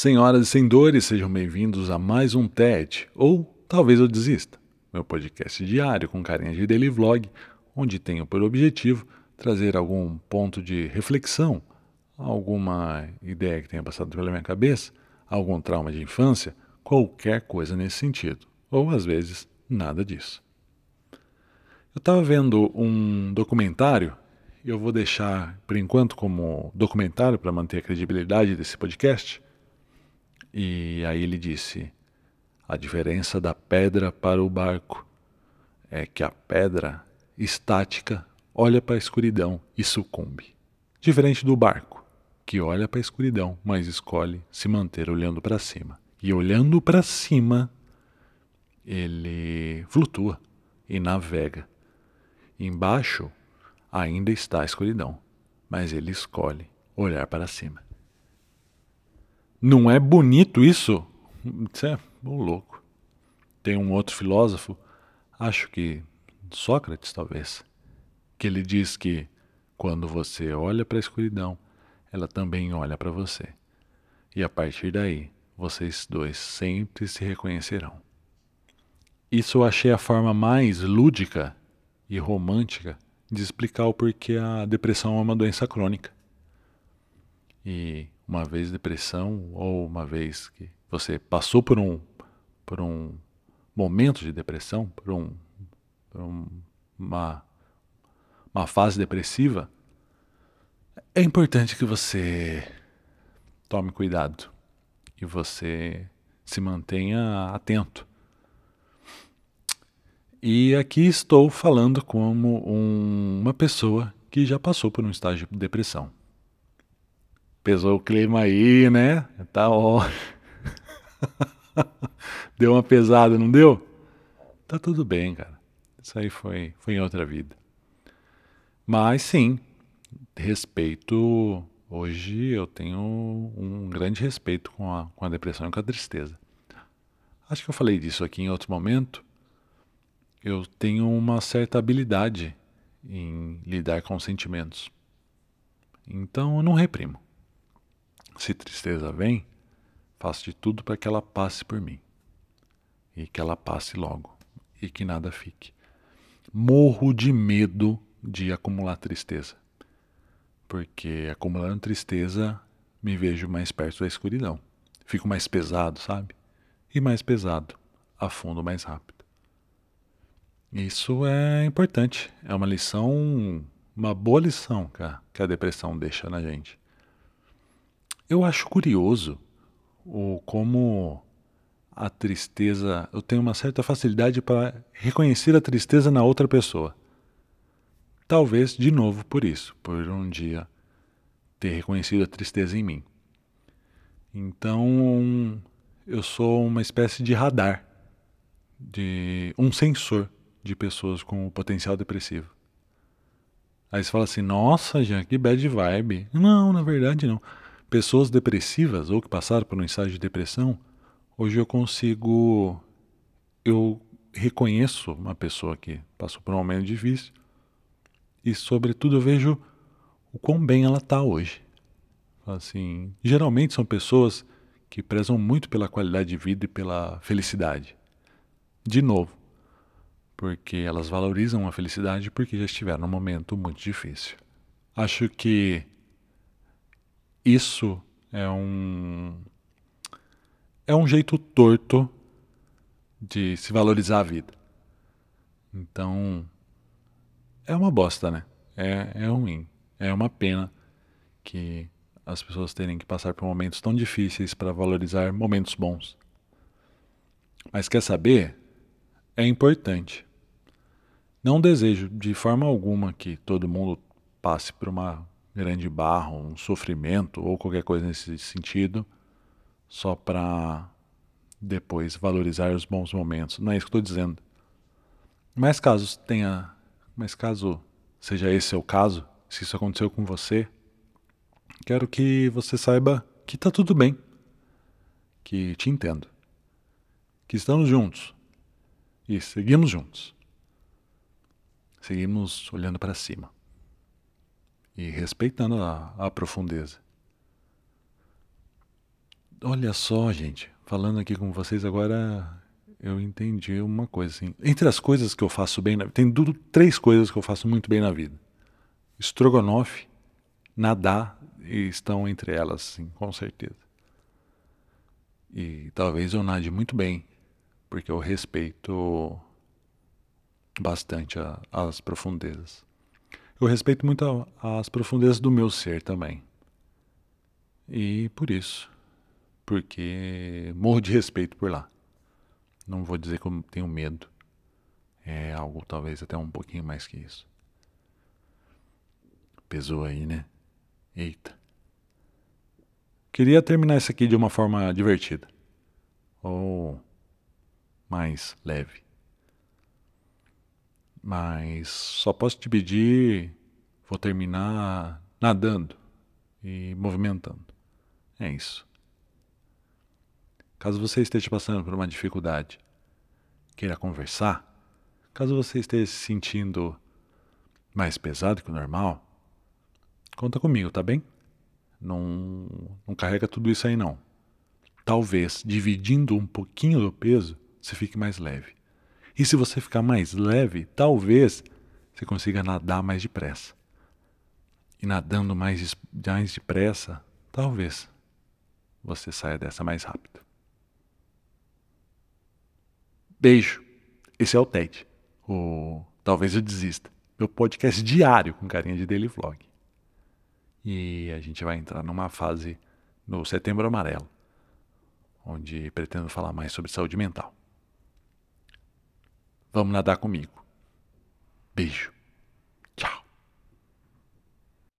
Senhoras e senhores, sejam bem-vindos a mais um TED, ou talvez eu desista, meu podcast diário com carinha de daily vlog, onde tenho por objetivo trazer algum ponto de reflexão, alguma ideia que tenha passado pela minha cabeça, algum trauma de infância, qualquer coisa nesse sentido, ou às vezes nada disso. Eu estava vendo um documentário, eu vou deixar por enquanto como documentário para manter a credibilidade desse podcast. E aí ele disse: a diferença da pedra para o barco é que a pedra estática olha para a escuridão e sucumbe. Diferente do barco, que olha para a escuridão, mas escolhe se manter olhando para cima. E olhando para cima, ele flutua e navega Embaixo ainda está a escuridão, mas ele escolhe olhar para cima. Não é bonito isso? Isso é louco. Tem um outro filósofo, acho que Sócrates talvez, que ele diz que quando você olha para a escuridão, ela também olha para você. E a partir daí, vocês dois sempre se reconhecerão. Isso eu achei a forma mais lúdica e romântica de explicar o porquê a depressão é uma doença crônica. E uma vez depressão ou uma vez que você passou por um por um momento de depressão, por, um, por um, uma uma fase depressiva, é importante que você tome cuidado e você se mantenha atento e aqui estou falando como um, uma pessoa que já passou por um estágio de depressão. Pesou o clima aí, né? Tá ó. deu uma pesada, não deu? Tá tudo bem, cara. Isso aí foi, foi em outra vida. Mas sim, respeito. Hoje eu tenho um grande respeito com a, com a depressão e com a tristeza. Acho que eu falei disso aqui em outro momento eu tenho uma certa habilidade em lidar com sentimentos. Então eu não reprimo. Se tristeza vem, faço de tudo para que ela passe por mim. E que ela passe logo. E que nada fique. Morro de medo de acumular tristeza. Porque acumulando tristeza, me vejo mais perto da escuridão. Fico mais pesado, sabe? E mais pesado, afundo mais rápido. Isso é importante. É uma lição, uma boa lição que a, que a depressão deixa na gente. Eu acho curioso o como a tristeza. Eu tenho uma certa facilidade para reconhecer a tristeza na outra pessoa. Talvez de novo por isso, por um dia ter reconhecido a tristeza em mim. Então, eu sou uma espécie de radar, de um sensor de pessoas com potencial depressivo. Aí você fala assim, nossa, Jean, que bad vibe. Não, na verdade não. Pessoas depressivas ou que passaram por um estágio de depressão, hoje eu consigo. Eu reconheço uma pessoa que passou por um momento difícil e, sobretudo, eu vejo o quão bem ela está hoje. Assim, geralmente são pessoas que prezam muito pela qualidade de vida e pela felicidade. De novo, porque elas valorizam a felicidade porque já estiveram num momento muito difícil. Acho que isso é um é um jeito torto de se valorizar a vida. Então é uma bosta, né? É, é ruim. É uma pena que as pessoas terem que passar por momentos tão difíceis para valorizar momentos bons. Mas quer saber? É importante. Não desejo de forma alguma que todo mundo passe por uma grande barra, um sofrimento ou qualquer coisa nesse sentido, só para depois valorizar os bons momentos. Não é isso que estou dizendo. Mas caso tenha, mas caso seja esse o caso, se isso aconteceu com você, quero que você saiba que está tudo bem, que te entendo, que estamos juntos e seguimos juntos. Seguimos olhando para cima e respeitando a, a profundeza. olha só, gente, falando aqui com vocês agora, eu entendi uma coisa assim. Entre as coisas que eu faço bem, na... tem três coisas que eu faço muito bem na vida: estrogonofe, nadar e estão entre elas, sim, com certeza. E talvez eu nade muito bem, porque eu respeito bastante a, as profundezas. Eu respeito muito as profundezas do meu ser também. E por isso, porque morro de respeito por lá. Não vou dizer que eu tenho medo. É algo talvez até um pouquinho mais que isso. Pesou aí, né? Eita. Queria terminar isso aqui de uma forma divertida. Ou mais leve. Mas só posso te pedir, vou terminar nadando e movimentando. É isso. Caso você esteja passando por uma dificuldade, queira conversar, caso você esteja se sentindo mais pesado que o normal, conta comigo, tá bem? Não, não carrega tudo isso aí não. Talvez dividindo um pouquinho do peso, você fique mais leve. E se você ficar mais leve, talvez você consiga nadar mais depressa. E nadando mais, mais depressa, talvez você saia dessa mais rápido. Beijo. Esse é o TED. O Talvez eu desista. Meu podcast diário com carinha de daily vlog. E a gente vai entrar numa fase no Setembro Amarelo, onde pretendo falar mais sobre saúde mental. Vamos nadar comigo. Beijo.